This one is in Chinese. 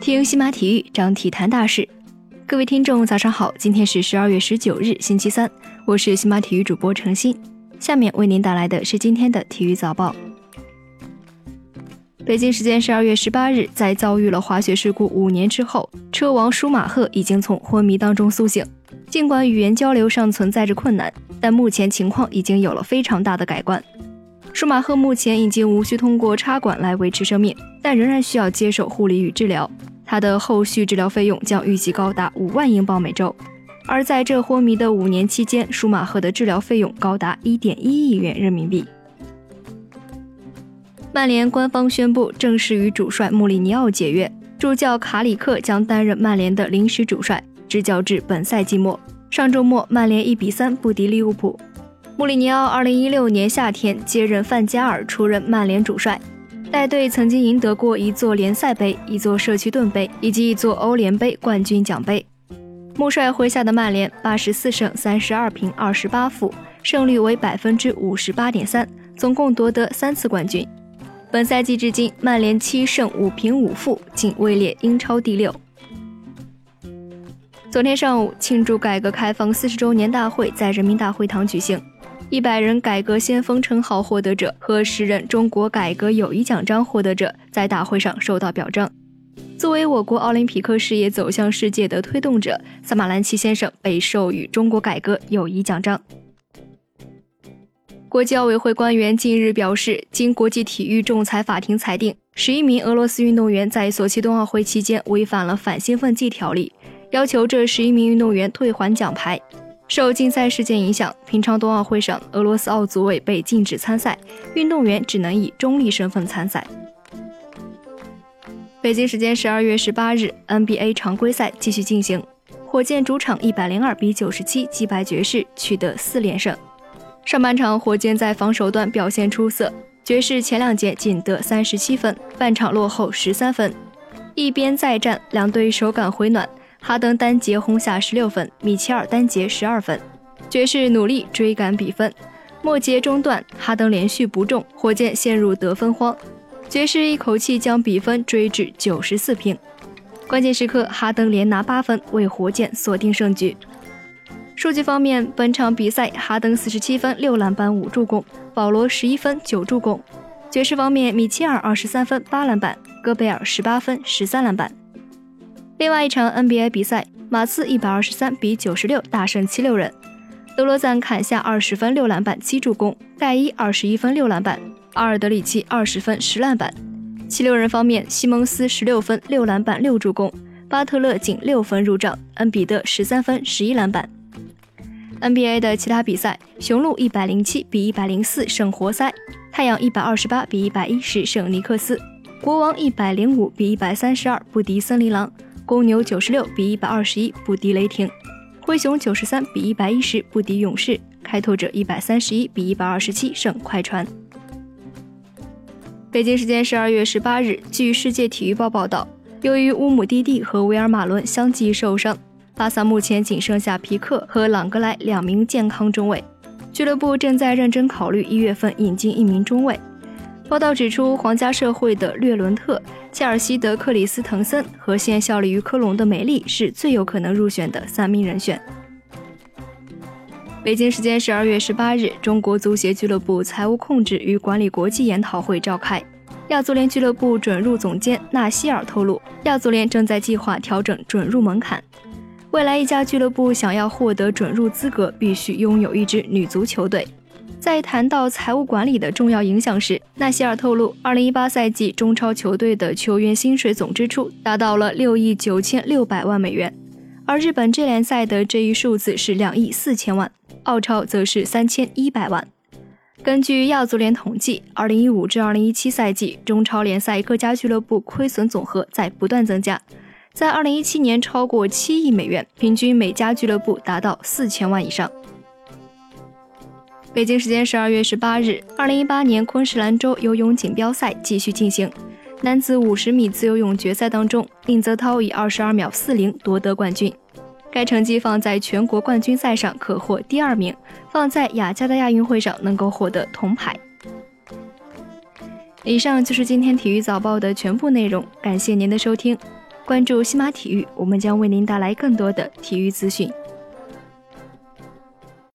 听西马体育，张体坛大事。各位听众，早上好，今天是十二月十九日，星期三，我是西马体育主播程鑫。下面为您带来的是今天的体育早报。北京时间十二月十八日，在遭遇了滑雪事故五年之后，车王舒马赫已经从昏迷当中苏醒。尽管语言交流上存在着困难，但目前情况已经有了非常大的改观。舒马赫目前已经无需通过插管来维持生命，但仍然需要接受护理与治疗。他的后续治疗费用将预计高达五万英镑每周，而在这昏迷的五年期间，舒马赫的治疗费用高达一点一亿元人民币。曼联官方宣布正式与主帅穆里尼奥解约，助教卡里克将担任曼联的临时主帅，执教至本赛季末。上周末，曼联一比三不敌利物浦。穆里尼奥二零一六年夏天接任范加尔出任曼联主帅。带队曾经赢得过一座联赛杯、一座社区盾杯以及一座欧联杯冠军奖杯。穆帅麾下的曼联八十四胜三十二平二十八负，胜率为百分之五十八点三，总共夺得三次冠军。本赛季至今，曼联七胜五平五负，仅位列英超第六。昨天上午，庆祝改革开放四十周年大会在人民大会堂举行。一百人改革先锋称号获得者和十人中国改革友谊奖章获得者在大会上受到表彰。作为我国奥林匹克事业走向世界的推动者，萨马兰奇先生被授予中国改革友谊奖章。国际奥委会官员近日表示，经国际体育仲裁法庭裁定，十一名俄罗斯运动员在索契冬奥会期间违反了反兴奋剂条例，要求这十一名运动员退还奖牌。受竞赛事件影响，平昌冬奥会上，俄罗斯奥组委被禁止参赛，运动员只能以中立身份参赛。北京时间十二月十八日，NBA 常规赛继续进行，火箭主场一百零二比九十七击败爵士，取得四连胜。上半场，火箭在防守端表现出色，爵士前两节仅得三十七分，半场落后十三分。一边再战，两队手感回暖。哈登单节轰下十六分，米切尔单节十二分，爵士努力追赶比分。末节中段，哈登连续不中，火箭陷入得分荒，爵士一口气将比分追至九十四平。关键时刻，哈登连拿八分，为火箭锁定胜局。数据方面，本场比赛哈登四十七分、六篮板、五助攻，保罗十一分、九助攻。爵士方面，米切尔二十三分、八篮板，戈贝尔十八分、十三篮板。另外一场 NBA 比赛，马刺一百二十三比九十六大胜七六人，德罗赞砍下二十分六篮板七助攻，戴伊二十一分六篮板，阿尔德里奇二十分十篮板。七六人方面，西蒙斯十六分六篮板六助攻，巴特勒仅六分入账，恩比德十三分十一篮板。NBA 的其他比赛，雄鹿一百零七比一百零四胜活塞，太阳一百二十八比一百一十胜尼克斯，国王一百零五比一百三十二不敌森林狼。公牛九十六比一百二十一不敌雷霆，灰熊九十三比一百一十不敌勇士，开拓者一百三十一比一百二十七胜快船。北京时间十二月十八日，据世界体育报报道，由于乌姆蒂蒂和维尔马伦相继受伤，巴萨目前仅剩下皮克和朗格莱两名健康中卫，俱乐部正在认真考虑一月份引进一名中卫。报道指出，皇家社会的略伦特、切尔西的克里斯滕森和现效力于科隆的梅利是最有可能入选的三名人选。北京时间十二月十八日，中国足协俱乐部财务控制与管理国际研讨会召开。亚足联俱乐部准入总监纳希尔透露，亚足联正在计划调整准入门槛。未来一家俱乐部想要获得准入资格，必须拥有一支女足球队。在谈到财务管理的重要影响时，纳希尔透露，2018赛季中超球队的球员薪水总支出达到了六亿九千六百万美元，而日本这联赛的这一数字是两亿四千万，澳超则是三千一百万。根据亚足联统计，2015至2017赛季中超联赛各家俱乐部亏损总和在不断增加，在2017年超过七亿美元，平均每家俱乐部达到四千万以上。北京时间十二月十八日，二零一八年昆士兰州游泳锦标赛继续进行。男子五十米自由泳决赛当中，宁泽涛以二十二秒四零夺得冠军。该成绩放在全国冠军赛上可获第二名，放在雅加达亚运会上能够获得铜牌。以上就是今天体育早报的全部内容，感谢您的收听。关注西马体育，我们将为您带来更多的体育资讯。